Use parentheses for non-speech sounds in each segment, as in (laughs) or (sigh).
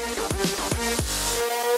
Música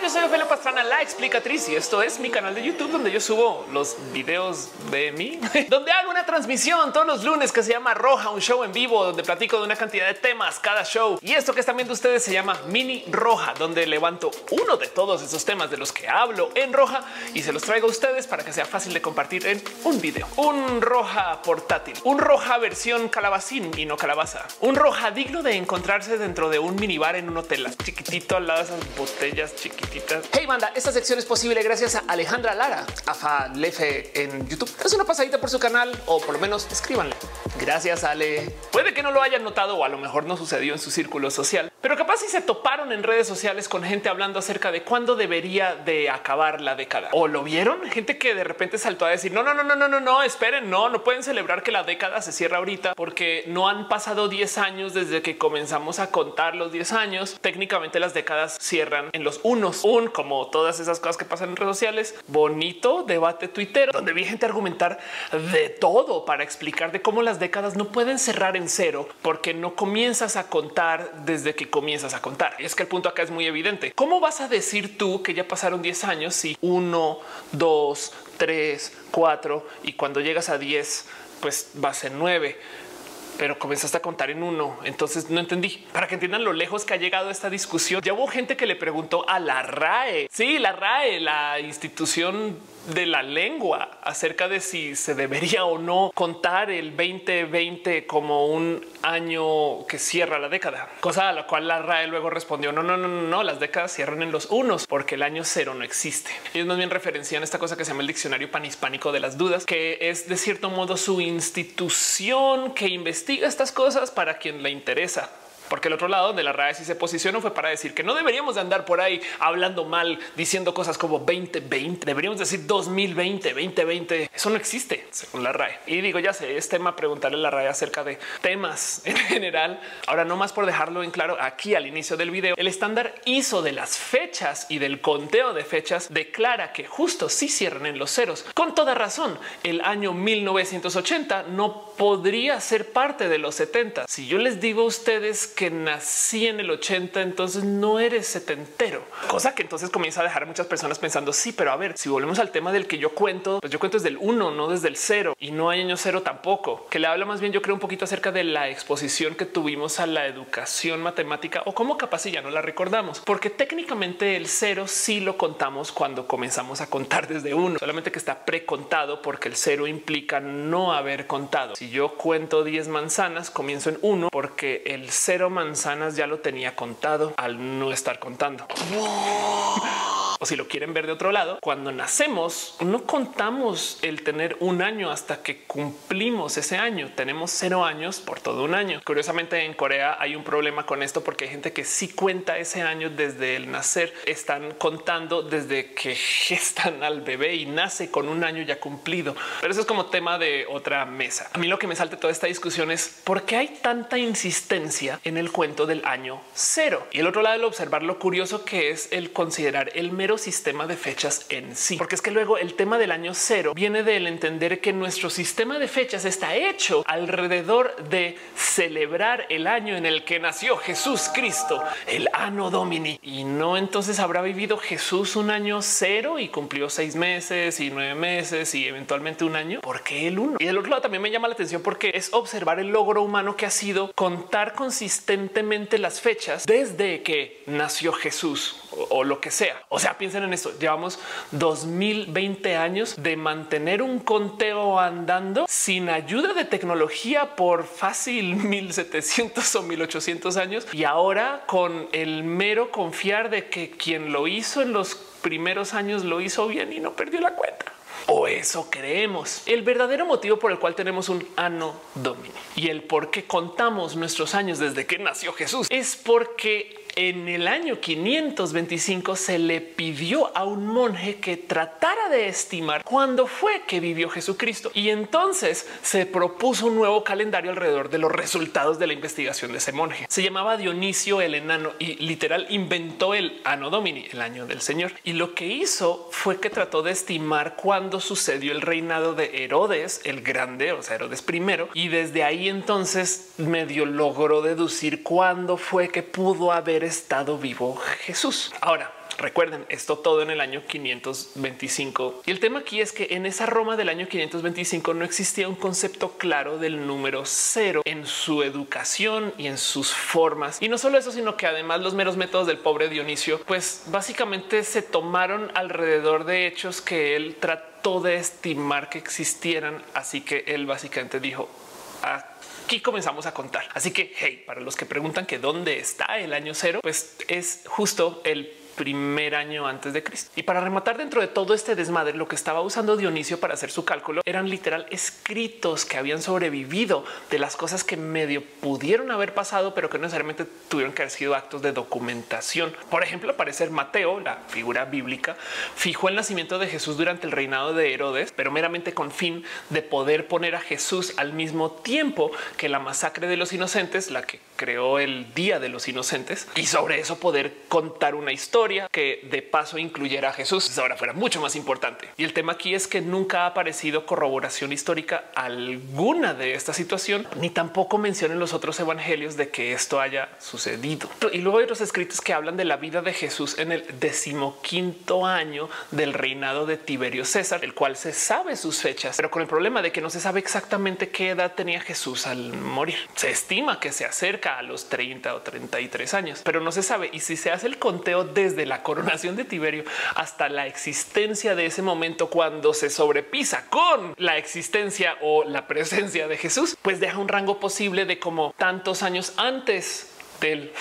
Yo soy Ophelia Pastrana, la explicatriz, y esto es mi canal de YouTube donde yo subo los videos de mí, (laughs) donde hago una transmisión todos los lunes que se llama Roja, un show en vivo donde platico de una cantidad de temas cada show. Y esto que están viendo ustedes se llama Mini Roja, donde levanto uno de todos esos temas de los que hablo en Roja y se los traigo a ustedes para que sea fácil de compartir en un video. Un Roja portátil, un Roja versión calabacín y no calabaza, un Roja digno de encontrarse dentro de un minibar en un hotel chiquitito al lado de esas botellas chiquititas. Hey banda, esta sección es posible gracias a Alejandra Lara, AFA Lefe en YouTube. Es una pasadita por su canal o por lo menos escríbanle. Gracias Ale. Puede que no lo hayan notado o a lo mejor no sucedió en su círculo social, pero capaz si se toparon en redes sociales con gente hablando acerca de cuándo debería de acabar la década o lo vieron gente que de repente saltó a decir no, no, no, no, no, no, no, esperen, no, no pueden celebrar que la década se cierra ahorita porque no han pasado 10 años desde que comenzamos a contar los 10 años. Técnicamente las décadas cierran en los unos, un como todas esas cosas que pasan en redes sociales. Bonito debate tuitero donde vi gente argumentar de todo para explicar de cómo las décadas no pueden cerrar en cero porque no comienzas a contar desde que comienzas a contar. Y es que el punto acá es muy evidente. ¿Cómo vas a decir tú que ya pasaron 10 años si uno, dos, tres, cuatro y cuando llegas a 10 pues va a ser nueve? Pero comenzaste a contar en uno. Entonces no entendí para que entiendan lo lejos que ha llegado esta discusión. Ya hubo gente que le preguntó a la RAE. Sí, la RAE, la institución de la lengua acerca de si se debería o no contar el 2020 como un año que cierra la década, cosa a la cual la RAE luego respondió no, no, no, no, no, las décadas cierran en los unos porque el año cero no existe. Ellos más bien referencian esta cosa que se llama el diccionario panhispánico de las dudas, que es de cierto modo su institución que investiga estas cosas para quien le interesa porque el otro lado de la RAE si se posicionó fue para decir que no deberíamos de andar por ahí hablando mal, diciendo cosas como 2020, deberíamos decir 2020, 2020. Eso no existe según la RAE. Y digo, ya sé, es tema preguntarle a la RAE acerca de temas (laughs) en general. Ahora, no más por dejarlo en claro aquí al inicio del video, el estándar ISO de las fechas y del conteo de fechas declara que justo si cierran en los ceros. Con toda razón, el año 1980 no podría ser parte de los 70. Si yo les digo a ustedes que nací en el 80, entonces no eres setentero, cosa que entonces comienza a dejar a muchas personas pensando sí, pero a ver, si volvemos al tema del que yo cuento, pues yo cuento desde el uno, no desde el cero y no hay año cero tampoco, que le habla más bien yo creo un poquito acerca de la exposición que tuvimos a la educación matemática o cómo capaz si ya no la recordamos, porque técnicamente el cero sí lo contamos cuando comenzamos a contar desde uno, solamente que está precontado porque el cero implica no haber contado. Yo cuento 10 manzanas, comienzo en uno porque el cero manzanas ya lo tenía contado al no estar contando. O si lo quieren ver de otro lado, cuando nacemos no contamos el tener un año hasta que cumplimos ese año. Tenemos cero años por todo un año. Curiosamente en Corea hay un problema con esto porque hay gente que sí cuenta ese año desde el nacer. Están contando desde que (laughs) gestan al bebé y nace con un año ya cumplido. Pero eso es como tema de otra mesa. A mí lo que me salta toda esta discusión es por qué hay tanta insistencia en el cuento del año cero. Y el otro lado, el observar lo curioso que es el considerar el mero sistema de fechas en sí, porque es que luego el tema del año cero viene del entender que nuestro sistema de fechas está hecho alrededor de celebrar el año en el que nació Jesús Cristo, el Anno Domini, y no entonces habrá vivido Jesús un año cero y cumplió seis meses y nueve meses y eventualmente un año. ¿Por qué el uno? Y del otro lado también me llama la atención porque es observar el logro humano que ha sido contar consistentemente las fechas desde que nació Jesús o, lo que sea. O sea, piensen en esto. Llevamos 2020 años de mantener un conteo andando sin ayuda de tecnología por fácil (laughs) 1700 o 1800 años. Y ahora con el mero confiar de que quien lo hizo en los primeros años lo hizo bien y no perdió la cuenta. O eso creemos. El verdadero motivo por el cual tenemos un ano domini y el por qué contamos nuestros años desde que nació Jesús es porque en el año 525 se le pidió a un monje que tratara de estimar cuándo fue que vivió Jesucristo y entonces se propuso un nuevo calendario alrededor de los resultados de la investigación de ese monje. Se llamaba Dionisio el enano y literal inventó el Anno Domini, el año del Señor. Y lo que hizo fue que trató de estimar cuándo sucedió el reinado de Herodes el Grande, o sea, Herodes primero, y desde ahí entonces medio logró deducir cuándo fue que pudo haber estado vivo Jesús. Ahora, Recuerden esto todo en el año 525. Y el tema aquí es que en esa Roma del año 525 no existía un concepto claro del número cero en su educación y en sus formas. Y no solo eso, sino que además los meros métodos del pobre Dionisio, pues básicamente se tomaron alrededor de hechos que él trató de estimar que existieran. Así que él básicamente dijo, aquí comenzamos a contar. Así que, hey, para los que preguntan que dónde está el año cero, pues es justo el primer año antes de Cristo. Y para rematar dentro de todo este desmadre, lo que estaba usando Dionisio para hacer su cálculo eran literal escritos que habían sobrevivido de las cosas que medio pudieron haber pasado, pero que no necesariamente tuvieron que haber sido actos de documentación. Por ejemplo, aparecer Mateo, la figura bíblica, fijó el nacimiento de Jesús durante el reinado de Herodes, pero meramente con fin de poder poner a Jesús al mismo tiempo que la masacre de los inocentes, la que creó el Día de los Inocentes, y sobre eso poder contar una historia que de paso incluyera a Jesús. Ahora fuera mucho más importante. Y el tema aquí es que nunca ha aparecido corroboración histórica alguna de esta situación, ni tampoco mencionan los otros evangelios de que esto haya sucedido. Y luego hay otros escritos que hablan de la vida de Jesús en el decimoquinto año del reinado de Tiberio César, el cual se sabe sus fechas, pero con el problema de que no se sabe exactamente qué edad tenía Jesús al morir. Se estima que se acerca a los 30 o 33 años, pero no se sabe. Y si se hace el conteo desde desde la coronación de Tiberio hasta la existencia de ese momento cuando se sobrepisa con la existencia o la presencia de Jesús, pues deja un rango posible de como tantos años antes del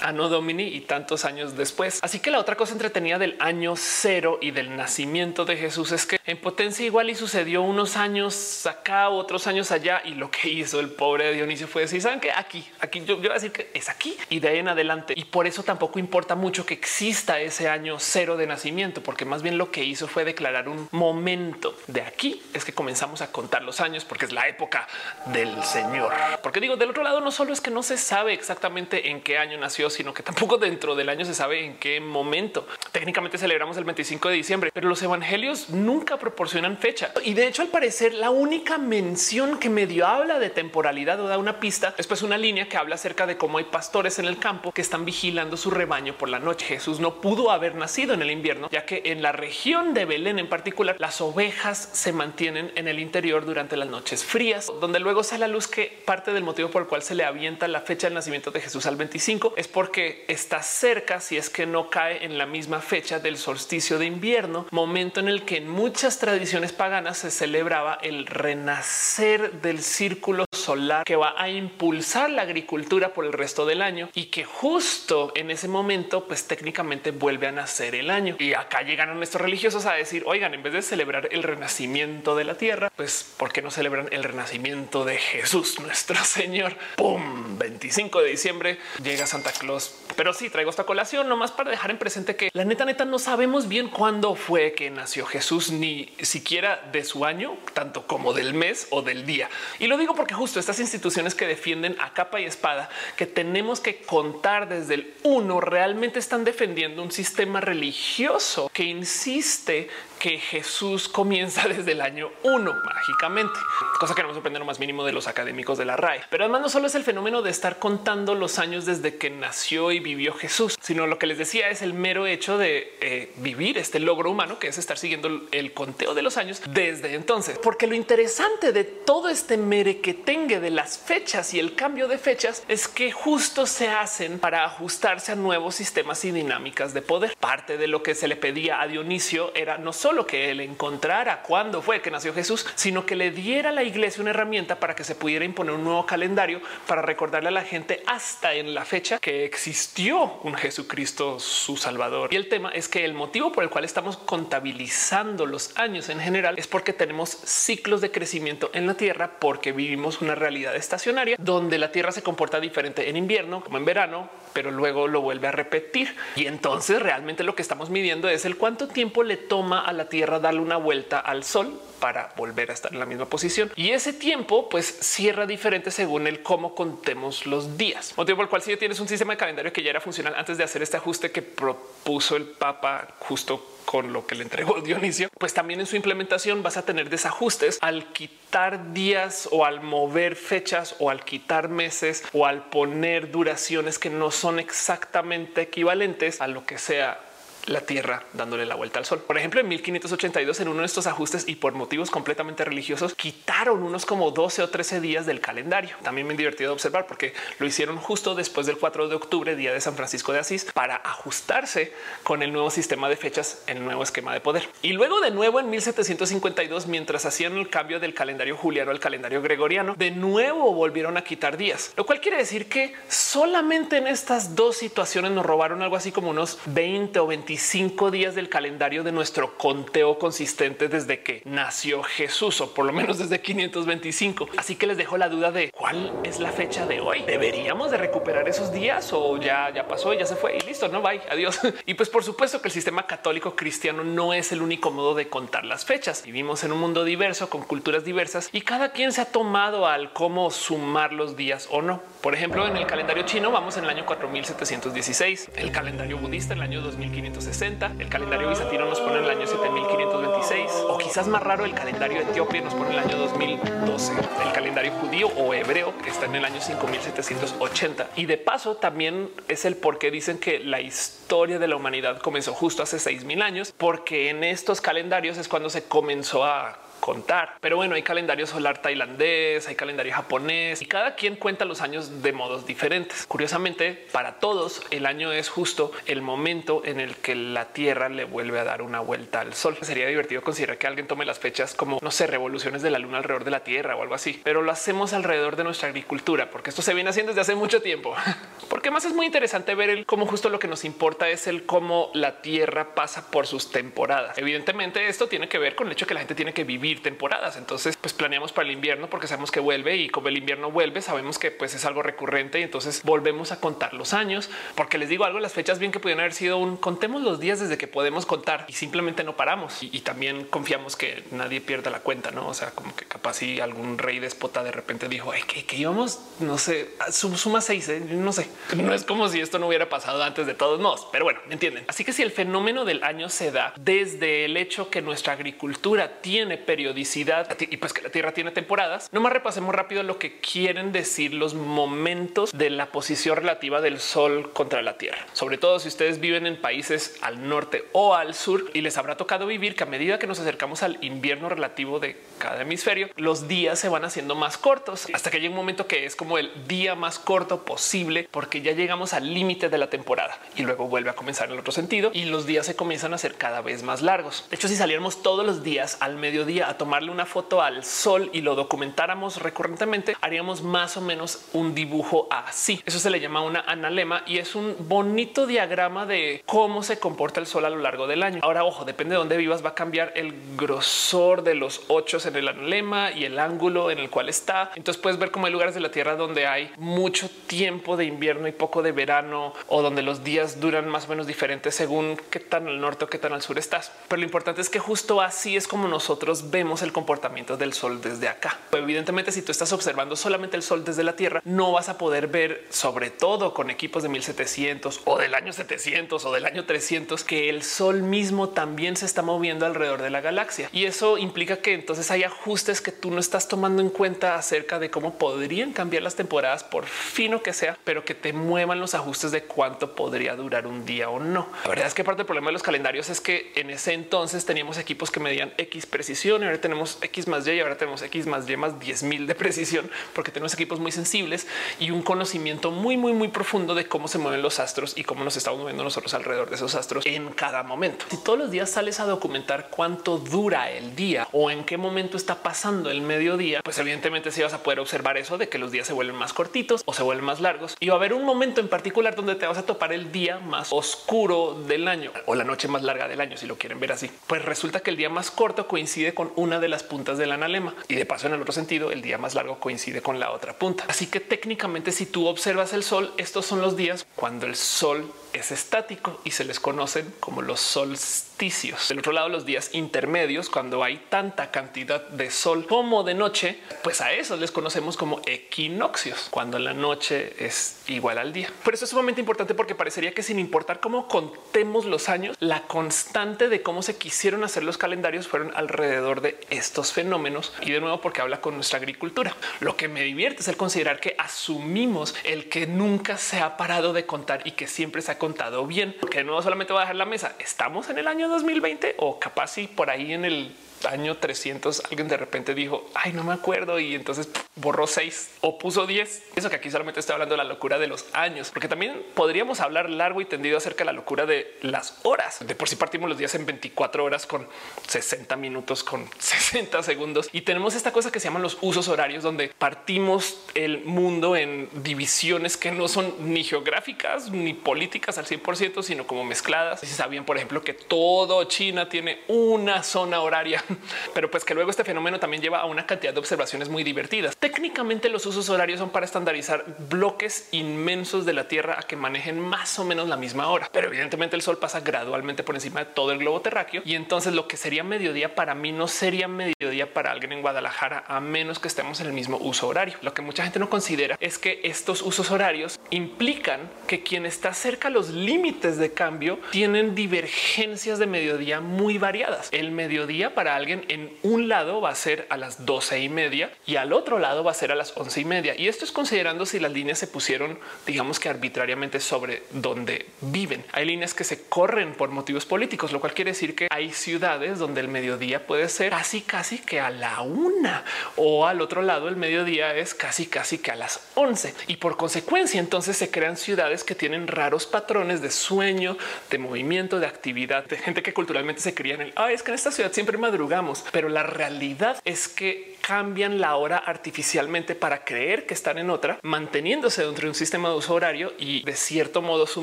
Anno Domini y tantos años después. Así que la otra cosa entretenida del año cero y del nacimiento de Jesús es que en potencia igual y sucedió unos años acá, otros años allá y lo que hizo el pobre Dionisio fue decir, saben que aquí, aquí yo, yo voy a decir que es aquí y de ahí en adelante. Y por eso tampoco importa mucho que exista ese año cero de nacimiento, porque más bien lo que hizo fue declarar un momento de aquí es que comenzamos a contar los años porque es la época del Señor. Porque digo, del otro lado no solo es que no se sabe exactamente en qué año nació, sino que tampoco dentro del año se sabe en qué momento. Técnicamente celebramos el 25 de diciembre, pero los evangelios nunca proporcionan fecha. Y de hecho, al parecer, la única mención que medio habla de temporalidad o da una pista es pues una línea que habla acerca de cómo hay pastores en el campo que están vigilando su rebaño por la noche. Jesús no pudo haber nacido en el invierno, ya que en la región de Belén en particular, las ovejas se mantienen en el interior durante las noches frías, donde luego sale a luz que parte del motivo por el cual se le avienta la fecha del nacimiento de Jesús al 25 es porque está cerca, si es que no cae en la misma fecha del solsticio de invierno, momento en el que en muchas tradiciones paganas se celebraba el renacer del círculo solar que va a impulsar la agricultura por el resto del año y que justo en ese momento, pues técnicamente vuelve a nacer el año. Y acá llegan nuestros religiosos a decir, oigan, en vez de celebrar el renacimiento de la tierra, pues ¿por qué no celebran el renacimiento de Jesús, nuestro Señor? ¡Pum! 25 de diciembre llega Santa Claus. Pero sí, traigo esta colación nomás para dejar en presente que la neta neta no sabemos bien cuándo fue que nació Jesús, ni siquiera de su año, tanto como del mes o del día. Y lo digo porque justo estas instituciones que defienden a capa y espada que tenemos que contar desde el uno realmente están defendiendo un sistema religioso que insiste que Jesús comienza (laughs) desde el año uno mágicamente, cosa que no me sorprende lo más mínimo de los académicos de la RAE. Pero además no solo es el fenómeno de estar contando los años desde que nació y vivió Jesús, sino lo que les decía es el mero hecho de eh, vivir este logro humano que es estar siguiendo el conteo de los años desde entonces. Porque lo interesante de todo este mere de las fechas y el cambio de fechas es que justo se hacen para ajustarse a nuevos sistemas y dinámicas de poder. Parte de lo que se le pedía a Dionisio era no solo que él encontrara cuándo fue que nació Jesús, sino que le diera a la iglesia una herramienta para que se pudiera imponer un nuevo calendario para recordarle a la gente hasta en la fecha que existió un Jesucristo, su Salvador. Y el tema es que el motivo por el cual estamos contabilizando los años en general es porque tenemos ciclos de crecimiento en la Tierra, porque vivimos una realidad estacionaria donde la Tierra se comporta diferente en invierno como en verano, pero luego lo vuelve a repetir. Y entonces realmente lo que estamos midiendo es el cuánto tiempo le toma a la Tierra darle una vuelta al Sol para volver a estar en la misma posición. Y ese tiempo pues cierra diferente según el cómo contemos los días. Motivo por el cual si tienes un sistema de calendario que ya era funcional antes de hacer este ajuste que propuso el Papa justo con lo que le entregó (laughs) Dionisio, pues también en su implementación vas a tener desajustes al quitar días o al mover fechas o al quitar meses o al poner duraciones que no son exactamente equivalentes a lo que sea la Tierra dándole la vuelta al Sol. Por ejemplo, en 1582, en uno de estos ajustes y por motivos completamente religiosos, quitaron unos como 12 o 13 días del calendario. También me divertido observar porque lo hicieron justo después del 4 de octubre, día de San Francisco de Asís, para ajustarse con el nuevo sistema de fechas, el nuevo esquema de poder. Y luego de nuevo en 1752, mientras hacían el cambio del calendario juliano al calendario gregoriano, de nuevo volvieron a quitar días, lo cual quiere decir que solamente en estas dos situaciones nos robaron algo así como unos 20 o 25 25 días del calendario de nuestro conteo consistente desde que nació Jesús o por lo menos desde 525. Así que les dejo la duda de cuál es la fecha de hoy. ¿Deberíamos de recuperar esos días o ya, ya pasó, ya se fue y listo? No, bye, adiós. (laughs) Y pues por supuesto que el sistema católico cristiano no es el único modo de contar las fechas. Vivimos en un mundo diverso con culturas diversas y cada quien se ha tomado al cómo sumar los días o no. Por ejemplo, en el calendario chino vamos en el año 4716, el calendario budista el año 2560, el calendario bizantino nos pone en el año 7526 o quizás más raro el calendario etíope nos pone en el año 2012, el calendario judío o hebreo está en el año 5780 y de paso también es el por qué dicen que la historia de la humanidad comenzó justo hace 6000 años porque en estos calendarios es cuando se comenzó a contar. Pero bueno, hay calendario solar tailandés, hay calendario japonés y cada quien cuenta los años de modos diferentes. Curiosamente, para todos el año es justo el momento en el que la Tierra le vuelve a dar una vuelta al Sol. Sería divertido considerar que alguien tome las fechas como, no sé, revoluciones de la Luna alrededor de la Tierra o algo así, pero lo hacemos alrededor de nuestra agricultura, porque esto se viene haciendo desde hace mucho tiempo. (laughs) Porque más es muy interesante ver el cómo justo lo que nos importa es el cómo la Tierra pasa por sus temporadas. Evidentemente esto tiene que ver con el hecho que la gente tiene que vivir temporadas. Entonces, pues planeamos para el invierno porque sabemos que vuelve y como el invierno vuelve, sabemos que pues es algo recurrente y entonces volvemos a contar los años. Porque les digo algo, las fechas bien que pudieran haber sido un contemos los días desde que podemos contar y simplemente no paramos y, también confiamos que nadie pierda la cuenta, no? O sea, como que capaz si algún rey despota de repente dijo que, que íbamos, no sé, suma seis, ¿eh? no sé, (laughs) no es como si esto no hubiera pasado antes de todos modos, pero bueno, entienden. Así que si el fenómeno del año se da desde el hecho que nuestra agricultura tiene periodicidad y pues que la Tierra tiene temporadas. No más repasemos rápido lo que quieren decir los momentos de la posición relativa del Sol contra la Tierra. Sobre todo si ustedes viven en países al norte o al sur y les habrá tocado vivir que a medida que nos acercamos al invierno relativo de cada hemisferio, los días se van haciendo más cortos hasta que llega un momento que es como el día más corto posible porque ya llegamos al límite de la temporada y luego vuelve a comenzar en el otro sentido y los días se comienzan a hacer cada vez más largos. De hecho, si saliéramos todos los días al mediodía a tomarle una foto al sol y lo documentáramos recurrentemente, haríamos más o menos un dibujo así. Eso se le llama una analema y es un bonito diagrama de cómo se comporta el sol a lo largo del año. Ahora, ojo, depende de dónde vivas, va a cambiar el grosor de los ochos en el analema y el ángulo en el cual está. Entonces puedes ver cómo hay lugares de la Tierra donde hay mucho tiempo de invierno y poco de verano o donde los días duran más o menos diferentes según qué tan al norte o qué tan al sur estás. Pero lo importante es que justo así es como nosotros vemos el comportamiento del sol desde acá. Evidentemente, si tú estás observando solamente el sol desde la Tierra, no vas a poder ver, sobre todo con equipos de 1700 o del año 700 o del año 300, que el sol mismo también se está moviendo alrededor de la galaxia. Y eso implica que entonces hay ajustes que tú no estás tomando en cuenta acerca de cómo podrían cambiar las temporadas, por fino que sea, pero que te muevan los ajustes de cuánto podría durar un día o no. La verdad es que parte del problema de los calendarios es que en ese entonces teníamos equipos que medían X precisión ahora tenemos X más Y y ahora tenemos X más Y más 10 mil de precisión porque tenemos equipos muy sensibles y un conocimiento muy, muy, muy profundo de cómo se mueven los astros y cómo nos estamos moviendo nosotros alrededor de esos astros en cada momento. Si todos los días sales a documentar cuánto dura el día o en qué momento está pasando el mediodía, pues evidentemente si vas a poder observar eso de que los días se vuelven más cortitos o se vuelven más largos y va a haber un momento en particular donde te vas a topar el día más oscuro del año o la noche más larga del año, si lo quieren ver así. Pues resulta que el día más corto coincide con una de las puntas del analema y de paso en el otro sentido el día más largo coincide con la otra punta. Así que técnicamente si tú observas el sol, estos son los días cuando el sol es estático y se les conocen como los solsticios. Del otro lado, los días intermedios, cuando hay tanta cantidad de sol como de noche, pues a eso les conocemos como equinoccios, cuando la noche es igual al día. Por eso es sumamente importante porque parecería que sin importar cómo contemos los años, la constante de cómo se quisieron hacer los calendarios fueron alrededor de estos fenómenos. Y de nuevo, porque habla con nuestra agricultura. Lo que me divierte es el considerar que asumimos el que nunca se ha parado de contar y que siempre se ha contado bien, que no solamente va a dejar la mesa. Estamos en el año 2020 o capaz y por ahí en el año 300 alguien de repente dijo, ay, no me acuerdo y entonces borró seis o puso 10. Eso que aquí solamente estoy hablando de la locura de los años, porque también podríamos hablar largo y tendido acerca de la locura de las horas. De por sí partimos los días en 24 horas con 60 minutos, con (laughs) 60 segundos y tenemos esta cosa que se llaman los usos horarios, donde partimos el mundo en divisiones que no son ni geográficas ni políticas al 100%, sino como mezcladas. Si sabían, por ejemplo, que todo China tiene una zona horaria (laughs) pero pues que luego este fenómeno también lleva a una cantidad de observaciones muy divertidas. Técnicamente los usos horarios son para estandarizar bloques inmensos de la Tierra a que manejen más o menos la misma hora, pero evidentemente el sol pasa gradualmente por encima de todo el globo terráqueo y entonces lo que sería mediodía para mí no sería mediodía para alguien en Guadalajara a menos que estemos en el mismo uso horario. Lo que mucha gente no considera es que estos usos horarios implican que quien está cerca a los límites de cambio tienen divergencias de mediodía muy variadas. El mediodía para alguien en un lado va a ser a las 12 y media y al otro lado va a ser a las 11 y media. Y esto es considerando si las líneas se pusieron, digamos que arbitrariamente sobre donde viven. Hay líneas que se corren por motivos políticos, lo cual quiere decir que hay ciudades donde el mediodía puede ser casi, casi que a la una o al otro lado el mediodía es casi, casi que a las 11. Y por consecuencia, entonces se crean ciudades que tienen raros patrones de sueño, de movimiento, de actividad, de gente que culturalmente se cría en el ah, es que en esta ciudad siempre madruga pero la realidad es que cambian la hora artificialmente para creer que están en otra, manteniéndose dentro de un sistema de uso horario y de cierto modo su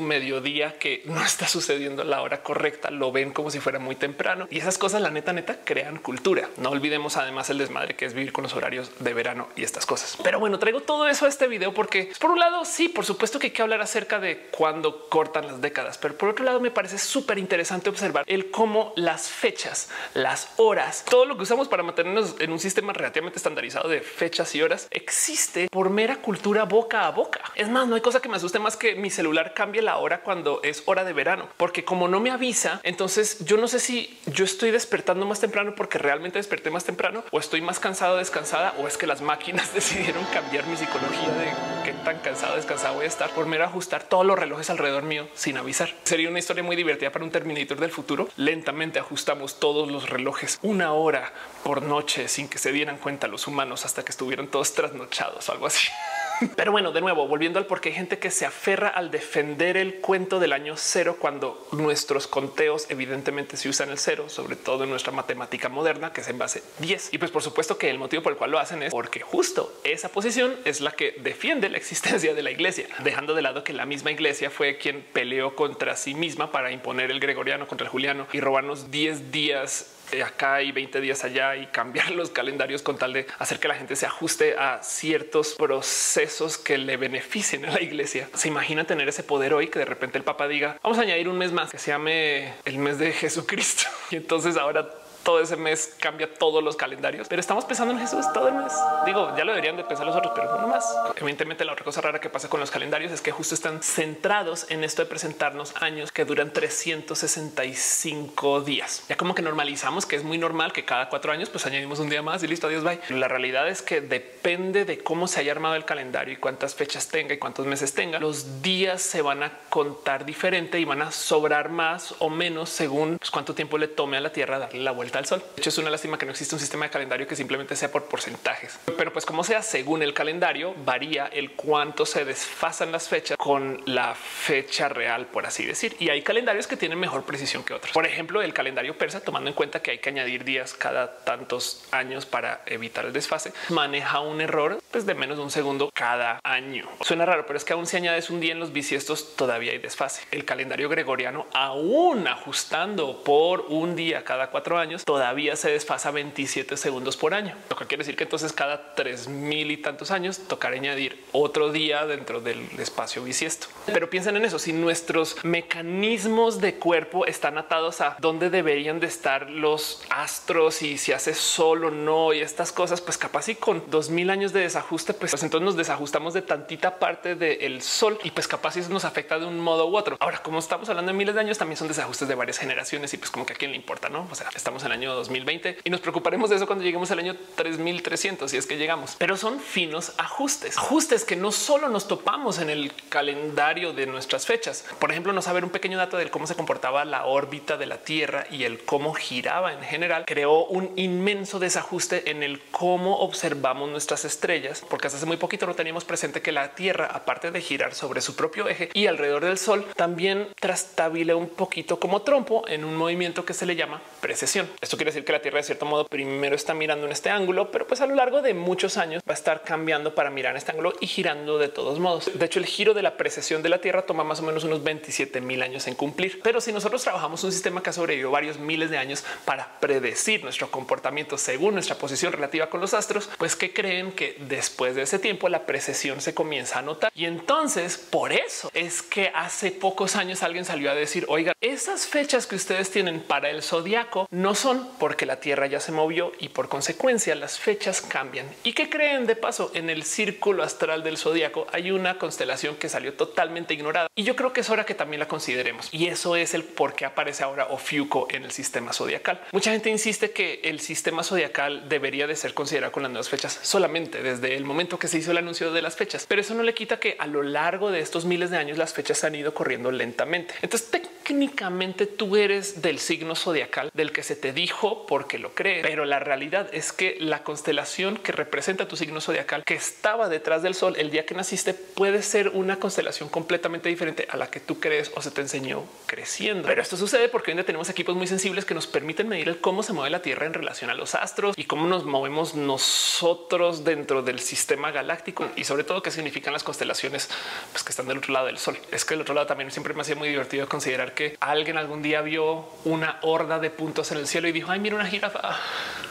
mediodía que no está sucediendo la hora correcta, lo ven como si fuera muy temprano y esas cosas la neta neta crean cultura. No olvidemos además el desmadre que es vivir con los horarios de verano y estas cosas. Pero bueno, traigo todo eso a este video porque por un lado sí, por supuesto que hay que hablar acerca de cuándo cortan las décadas, pero por otro lado me parece súper interesante observar el cómo las fechas, las horas todo lo que usamos para mantenernos en un sistema relativamente estandarizado de fechas y horas existe por mera cultura boca a boca. Es más, no hay cosa que me asuste más que mi celular cambie la hora cuando es hora de verano, porque como no me avisa, entonces yo no sé si yo estoy despertando más temprano porque realmente desperté más temprano o estoy más cansado, descansada o es que las máquinas (laughs) decidieron cambiar mi psicología de qué tan cansado, descansado voy a estar por mera ajustar todos los relojes alrededor mío sin avisar. Sería una historia muy divertida para un Terminator del futuro. Lentamente ajustamos todos los relojes una hora por noche sin que se dieran cuenta los humanos hasta que estuvieran todos trasnochados o algo así. (laughs) Pero bueno, de nuevo, volviendo al por qué hay gente que se aferra al defender el cuento del año cero cuando nuestros conteos evidentemente se usan el cero, sobre todo en nuestra matemática moderna, que es en base 10. Y pues por supuesto que el motivo por el cual lo hacen es porque justo esa posición es la que defiende la existencia de la iglesia, dejando de lado que la misma iglesia fue quien peleó contra sí misma para imponer el gregoriano contra el juliano y robarnos 10 días acá y 20 días allá y cambiar (laughs) los calendarios con tal de hacer que la gente se ajuste a ciertos procesos que le beneficien a la iglesia. Se imagina tener ese poder hoy que de repente el Papa diga vamos a añadir un mes más que se llame el mes de Jesucristo (laughs) y entonces ahora todo ese mes cambia todos los calendarios, pero estamos pensando en Jesús todo el mes. Digo, ya lo deberían de pensar los otros, pero no más. Evidentemente, la otra cosa rara que pasa con los calendarios es que justo están centrados en esto de presentarnos años que duran 365 días. Ya como que normalizamos que es muy normal que cada cuatro años pues añadimos un día más y listo, adiós, bye. La realidad es que depende de cómo se haya armado el calendario y cuántas fechas tenga y cuántos meses tenga. Los días se van a contar diferente y van a sobrar más o menos según pues, cuánto tiempo le tome a la Tierra darle la vuelta al sol. De hecho, es una lástima que no existe un sistema de calendario que simplemente sea por porcentajes. Pero pues como sea, según el calendario, varía el cuánto se desfasan las fechas con la fecha real, por así decir. Y hay calendarios que tienen mejor precisión que otros. Por ejemplo, el calendario persa, tomando en cuenta que hay que añadir días cada tantos años para evitar el desfase, maneja un error pues, de menos de un segundo cada año. Suena raro, pero es que aún si añades un día en los bisiestos, todavía hay desfase. El calendario gregoriano, aún ajustando por un día cada cuatro años, todavía se desfasa 27 segundos por año, lo que quiere decir que entonces cada tres mil y tantos años tocar añadir otro día dentro del espacio bisiesto. Pero piensen en eso, si nuestros mecanismos de cuerpo están atados a dónde deberían de estar los astros y si hace sol o no y estas cosas, pues capaz y con dos mil años de desajuste, pues, pues entonces nos desajustamos de tantita parte del sol y pues capaz eso nos afecta de un modo u otro. Ahora, como estamos hablando de miles de años, también son desajustes de varias generaciones y pues como que a quién le importa, no? O sea, estamos en el año 2020 y nos preocuparemos de eso cuando lleguemos al año 3300 si es que llegamos, pero son finos ajustes, ajustes que no solo nos topamos en el calendario de nuestras fechas. Por ejemplo, no saber un pequeño dato de cómo se comportaba la órbita de la Tierra y el cómo giraba en general creó un inmenso desajuste en el cómo observamos nuestras estrellas, porque hasta hace muy poquito no teníamos presente que la Tierra, aparte de girar sobre su propio eje y alrededor del Sol, también trastabile un poquito como trompo en un movimiento que se le llama precesión. Esto quiere decir que la Tierra de cierto modo primero está mirando en este ángulo, pero pues a lo largo de muchos años va a estar cambiando para mirar en este ángulo y girando de todos modos. De hecho, el giro de la precesión de la Tierra toma más o menos unos 27 mil años en cumplir. Pero si nosotros trabajamos un sistema que ha sobrevivido varios miles de años para predecir nuestro comportamiento según nuestra posición relativa con los astros, pues que creen que después de ese tiempo la precesión se comienza a notar. Y entonces por eso es que hace pocos años alguien salió a decir, oiga, esas fechas que ustedes tienen para el zodiaco no son porque la Tierra ya se movió y por consecuencia las fechas cambian. ¿Y que creen de paso? En el círculo astral del zodiaco hay una constelación que salió totalmente ignorada y yo creo que es hora que también la consideremos. Y eso es el por qué aparece ahora Ofiuco en el sistema zodiacal. Mucha gente insiste que el sistema zodiacal debería de ser considerado con las nuevas fechas solamente desde el momento que se hizo el anuncio de las fechas, pero eso no le quita que a lo largo de estos miles de años las fechas han ido corriendo lentamente. Entonces técnicamente tú eres del signo zodiacal del que se te dijo porque lo crees, pero la realidad es que la constelación que representa tu signo zodiacal que estaba detrás del sol el día que naciste puede ser una constelación completamente diferente a la que tú crees o se te enseñó creciendo. Pero esto sucede porque hoy día tenemos equipos muy sensibles que nos permiten medir el cómo se mueve la Tierra en relación a los astros y cómo nos movemos nosotros dentro del sistema galáctico y sobre todo qué significan las constelaciones pues, que están del otro lado del sol. Es que del otro lado también siempre me hacía muy divertido considerar que alguien algún día vio una horda de puntos en el cielo y dijo, ay, mira una jirafa.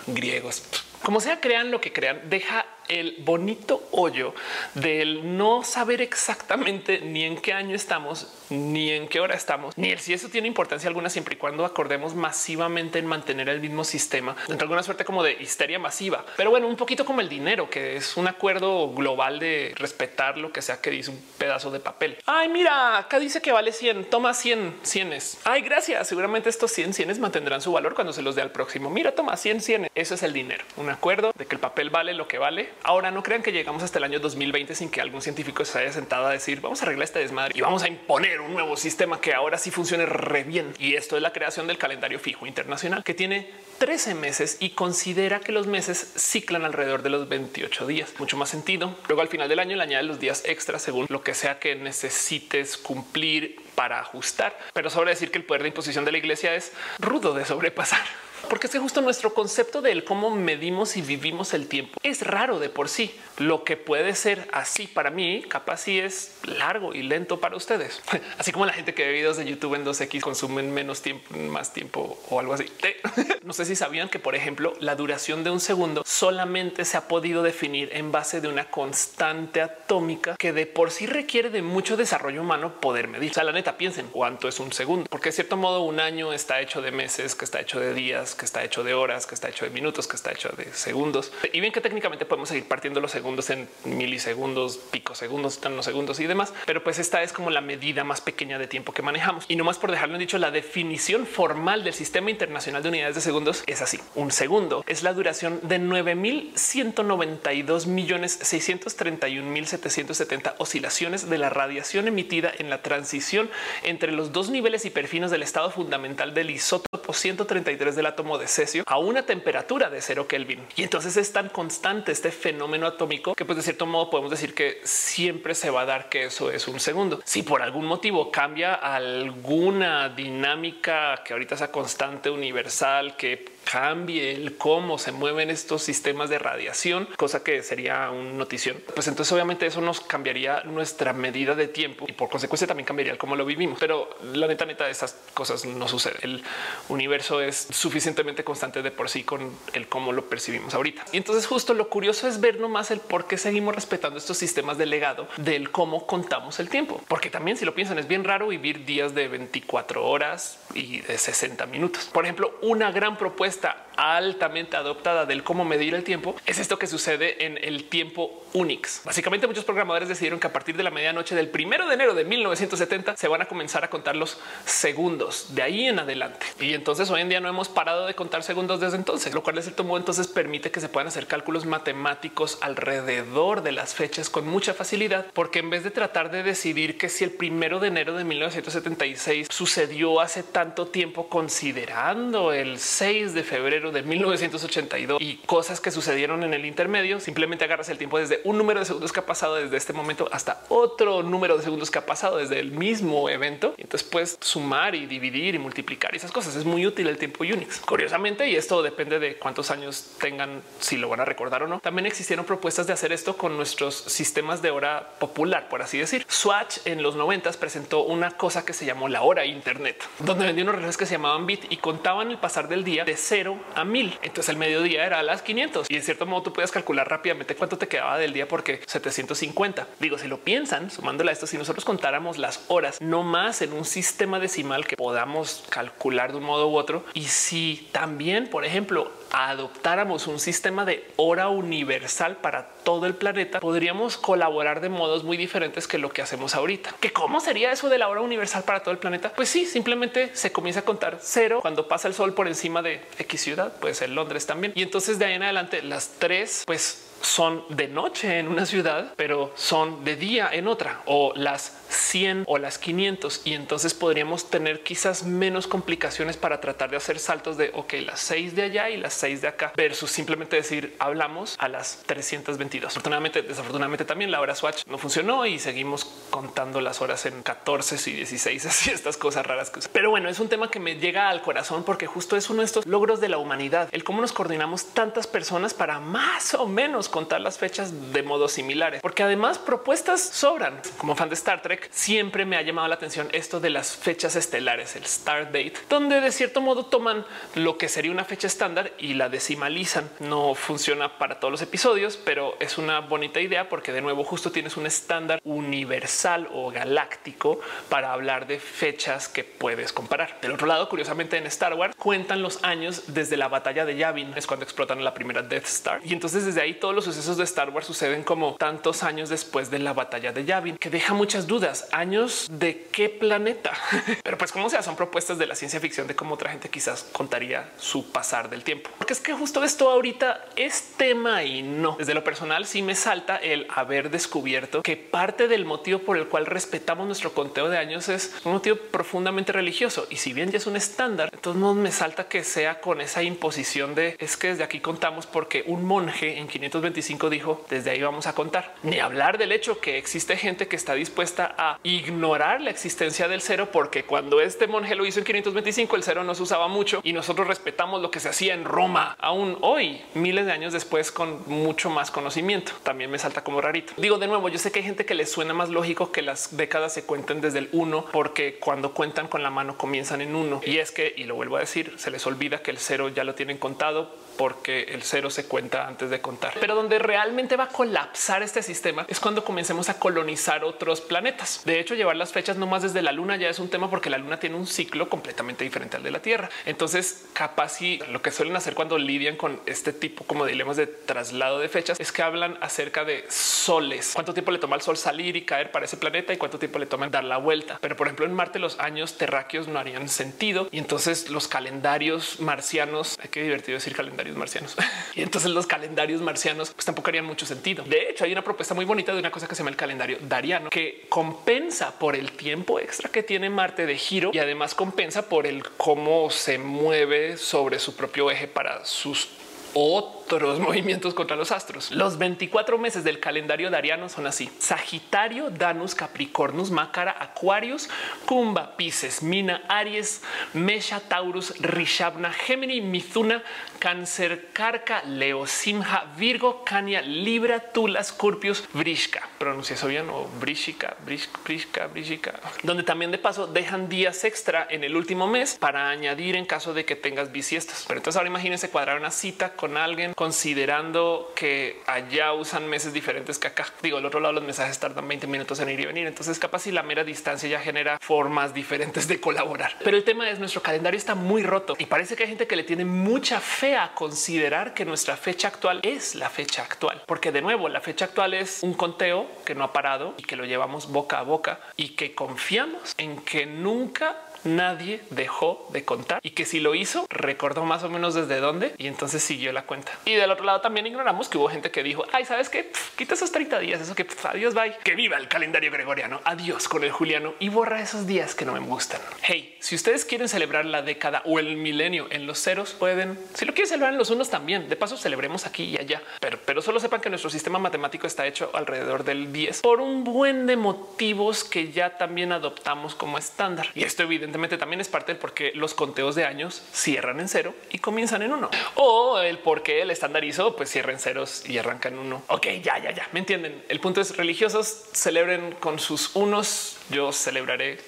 Griegos. Como sea, crean lo que crean, deja el bonito hoyo del no saber exactamente ni en qué año estamos, ni en qué hora estamos, ni el si eso tiene importancia alguna siempre y cuando acordemos masivamente en mantener el mismo sistema, entre alguna suerte como de histeria masiva. Pero bueno, un poquito como el dinero, que es un acuerdo global de respetar lo que sea que dice un pedazo de papel. Ay, mira, acá dice que vale 100, toma 100 cienes. Ay, gracias. Seguramente estos 100 cienes mantendrán su valor cuando se los dé al próximo. Mira, toma 100 cienes. Eso es el dinero, un acuerdo de que el papel vale lo que vale Ahora no crean que llegamos hasta el año 2020 sin que algún científico se haya sentado a decir vamos a arreglar este desmadre y vamos a imponer un nuevo sistema que ahora sí funcione re bien. Y esto es la creación del calendario fijo internacional que tiene 13 meses y considera que los meses ciclan alrededor de los 28 días. Mucho más sentido. Luego al final del año le añade los días extras según lo que sea que necesites cumplir para ajustar. Pero sobre decir que el poder de imposición de la iglesia es rudo de sobrepasar porque es justo nuestro concepto de cómo medimos y vivimos el tiempo es raro de por sí. Lo que puede ser así para mí, capaz si es largo y lento para ustedes. (laughs) Así como la gente que ve videos de YouTube en 2X consumen menos tiempo, más tiempo o algo así. (laughs) No sé si sabían que, por ejemplo, la duración de un segundo solamente se ha podido definir en base de una constante atómica que de por sí requiere de mucho desarrollo humano poder medir. O sea, la neta, piensen cuánto es un segundo, porque de cierto modo un año está hecho de meses, que está hecho de días, que está hecho de horas, que está hecho de minutos, que está hecho de segundos. Y bien que técnicamente podemos seguir partiendo los segundos en milisegundos, picosegundos, nanosegundos y demás, pero pues esta es como la medida más pequeña de tiempo que manejamos. Y no más por dejarlo dicho, la definición formal del sistema internacional de unidades de segundos es así. Un segundo es la duración de 9192 millones 631 mil 770 oscilaciones de la radiación emitida en la transición entre los dos niveles hiperfinos del estado fundamental del isótopo 133 del de cesio a una temperatura de cero Kelvin. Y entonces es tan constante este fenómeno atómico que pues de cierto modo podemos decir que siempre se va a dar que eso es un segundo. Si por algún motivo cambia alguna dinámica que ahorita sea constante universal que cambie el cómo se mueven estos sistemas de radiación, cosa que sería un notición, pues entonces obviamente eso nos cambiaría nuestra medida de tiempo y por consecuencia también cambiaría el cómo lo vivimos. Pero la neta, neta, estas cosas no suceden. El universo es suficientemente constante de por sí con el cómo lo percibimos ahorita. Y entonces justo lo curioso es ver nomás el por qué seguimos respetando estos sistemas de legado del cómo contamos el tiempo. Porque también si lo piensan es bien raro vivir días de 24 horas y de 60 minutos. Por ejemplo, una gran propuesta altamente adoptada del cómo medir el tiempo es esto que sucede en el tiempo Unix. Básicamente muchos programadores decidieron que a partir de la medianoche del primero de enero de 1970 se van a comenzar a contar los segundos de ahí en adelante. Y entonces hoy en día no hemos parado de contar segundos desde entonces, lo cual de cierto modo entonces permite que se puedan hacer cálculos matemáticos alrededor de las fechas con mucha facilidad, porque en vez de tratar de decidir que si el primero de enero de 1976 sucedió hace tanto tiempo considerando el 6 de febrero de 1982 y cosas que sucedieron en el intermedio, simplemente agarras el tiempo desde un número de segundos que ha pasado desde este momento hasta otro número de segundos que ha pasado desde el mismo evento. Entonces puedes sumar y dividir y multiplicar esas cosas. Es muy útil el tiempo Unix. Curiosamente, y esto depende de cuántos años tengan, si lo van a recordar o no, también existieron propuestas de hacer esto con nuestros sistemas de hora popular, por así decir. Swatch en los noventas presentó una cosa que se llamó la hora Internet, donde vendió unos relojes que se llamaban bit y contaban el pasar del día de cero a mil. Entonces el mediodía era a las 500 y en cierto modo tú puedes calcular rápidamente cuánto te quedaba del día porque 750. Digo, si lo piensan, sumándola a esto, si nosotros contáramos las horas no más en un sistema decimal que podamos calcular de un modo u otro y si también, por ejemplo, adoptáramos un sistema de hora universal para todo el planeta, podríamos colaborar de modos muy diferentes que lo que hacemos ahorita. ¿Que cómo sería eso de la hora universal para todo el planeta? Pues sí, simplemente se comienza a contar cero cuando pasa el sol por encima de X ciudad, puede ser Londres también. Y entonces de ahí en adelante las tres, pues son de noche en una ciudad, pero son de día en otra o las 100 o las 500 y entonces podríamos tener quizás menos complicaciones para tratar de hacer saltos de ok, las 6 de allá y las 6 de acá versus simplemente decir hablamos a las 322. Afortunadamente, desafortunadamente también la hora Swatch no funcionó y seguimos contando las horas en 14 y 16 así (laughs) estas cosas raras Pero bueno, es un tema que me llega al corazón porque justo es uno de estos logros de la humanidad, el cómo nos coordinamos tantas personas para más o menos contar las fechas de modos similares, porque además propuestas sobran. Como fan de Star Trek, siempre me ha llamado la atención esto de las fechas estelares, el Star Date, donde de cierto modo toman lo que sería una fecha estándar y la decimalizan. No funciona para todos los episodios, pero es una bonita idea porque de nuevo justo tienes un estándar universal o galáctico para hablar de fechas que puedes comparar. Del otro lado, curiosamente en Star Wars cuentan los años desde la batalla de Yavin, es cuando explotan la primera Death Star. Y entonces desde ahí todos los sucesos de Star Wars suceden como tantos años después de la batalla de Yavin, que deja muchas dudas. Años de qué planeta? (laughs) Pero pues como sea, son propuestas de la ciencia ficción de cómo otra gente quizás contaría su pasar del tiempo. Porque es que justo esto ahorita es tema y no. Desde lo personal sí me salta el haber descubierto que parte del motivo por el cual respetamos nuestro conteo de años es un motivo profundamente religioso. Y si bien ya es un estándar, entonces no me salta que sea con esa imposición de es que desde aquí contamos porque un monje en 525 dijo desde ahí vamos a contar. Ni hablar del hecho que existe gente que está dispuesta a ignorar la existencia del cero porque cuando este monje lo hizo en 525 el cero no se usaba mucho y nosotros respetamos lo que se hacía en Roma aún hoy, miles de años después con mucho más conocimiento. También me salta como rarito. Digo de nuevo, yo sé que hay gente que le suena más lógico que las décadas se cuenten desde el uno porque cuando cuentan con la mano comienzan en uno y es que, y lo vuelvo a decir, se les olvida que el cero ya lo tienen contado porque el cero se cuenta antes de contar. Pero donde realmente va a colapsar este sistema es cuando comencemos a colonizar otros planetas. De hecho, llevar las fechas no más desde la luna ya es un tema porque la luna tiene un ciclo completamente diferente al de la Tierra. Entonces, capaz y lo que suelen hacer cuando lidian con este tipo como dilemas de traslado de fechas es que hablan acerca de soles. Cuánto tiempo le toma al sol salir y caer para ese planeta y cuánto tiempo le toma dar la vuelta. Pero por ejemplo, en Marte los años terráqueos no harían sentido y entonces los calendarios marcianos, hay que divertido decir marcianos. (laughs) y entonces los calendarios marcianos pues tampoco harían mucho sentido. De hecho, hay una propuesta muy bonita de una cosa que se llama el calendario dariano que compensa por el tiempo extra que tiene Marte de giro y además compensa por el cómo se mueve sobre su propio eje para sus otros otros (laughs) movimientos contra los astros. Los 24 meses del calendario dariano son así. Sagitario, Danus, Capricornus, Mácara, Acuarios, Cumba, Pisces, Mina, Aries, Mesha, Taurus, Rishabna, Gemini, Mizuna, Cáncer, Carca, Leo, Simha, Virgo, Cania, Libra, Tula, Scorpius, Brishka. Pronuncia eso bien o Brishka, Brishka, Brishka, donde también de paso dejan días extra en el último mes para añadir en caso de que tengas bisiestas. Pero entonces ahora imagínense cuadrar una cita con alguien considerando que allá usan meses diferentes que acá. Digo, al otro lado los mensajes tardan 20 minutos en ir y venir. Entonces capaz si la mera distancia ya genera formas diferentes de colaborar. Pero el tema es nuestro calendario está muy roto y parece que hay gente que le tiene mucha fe a considerar que nuestra fecha actual es la fecha actual. Porque de nuevo, la fecha actual es un conteo que no ha parado y que lo llevamos boca a boca y que confiamos en que nunca nadie dejó de contar y que si lo hizo, recordó más o menos desde dónde y entonces siguió la cuenta. Y del otro lado también ignoramos que hubo gente que dijo, ay, ¿sabes qué? quita esos 30 días, eso que adiós, bye. Que viva el calendario gregoriano, adiós con el juliano y borra esos días que no me gustan. Hey, si ustedes quieren celebrar la década o el milenio en los ceros, pueden. Si lo quieren celebrar en los unos también, de paso celebremos aquí y allá, pero, pero solo sepan que nuestro sistema matemático está hecho alrededor del 10 por un buen de motivos que ya también adoptamos como estándar. Y esto evidentemente también es parte del por qué los conteos de años cierran en cero y comienzan en uno o el por qué el estandarizo pues cierra en ceros y arranca en uno. Ok, ya, ya, ya me entienden. El punto es religiosos celebren con sus unos. Yo celebraré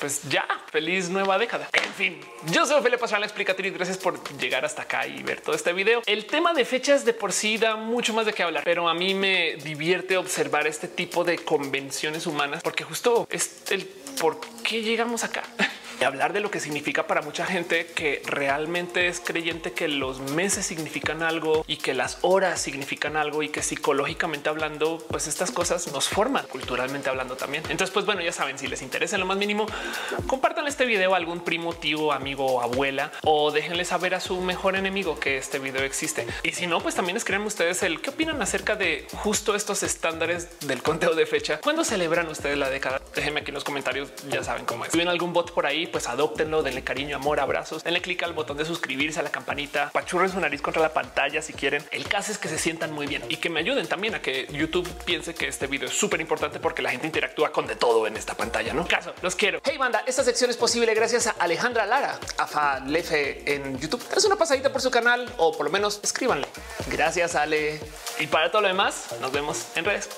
pues ya feliz nueva década. En fin, yo soy Felipe Pastrana Explicatriz. Gracias por llegar hasta acá y ver todo este video. El tema de fechas de por sí da mucho más de qué hablar, pero a mí me divierte observar este tipo de convenciones humanas porque justo es el por qué llegamos acá. hablar de lo que significa para mucha gente que realmente es creyente que los meses significan algo y que las horas significan algo y que psicológicamente hablando, pues estas cosas nos forman culturalmente hablando también. Entonces, pues bueno, ya saben, si les interesa lo más mínimo, compartan este video a algún primo, tío, amigo o abuela o déjenle saber a su mejor enemigo que este video existe. Y si no, pues también escriban ustedes el qué opinan acerca de justo estos estándares del conteo de fecha. ¿Cuándo celebran ustedes la década? Déjenme aquí en los comentarios, ya saben cómo es. Si ven algún bot por ahí, pues adóptenlo, denle cariño, amor, abrazos, denle clic al botón de suscribirse a la campanita, pachurren su nariz contra la pantalla si quieren. El caso es que se sientan muy bien y que me ayuden también a que YouTube piense que este video es súper importante porque la gente interactúa con de todo en esta pantalla. No caso, los quiero. Hey banda, esta sección es posible gracias a Alejandra Lara, a Falefe en YouTube. Es una pasadita por su canal o por lo menos escríbanle. Gracias Ale. Y para todo lo demás, nos vemos en redes.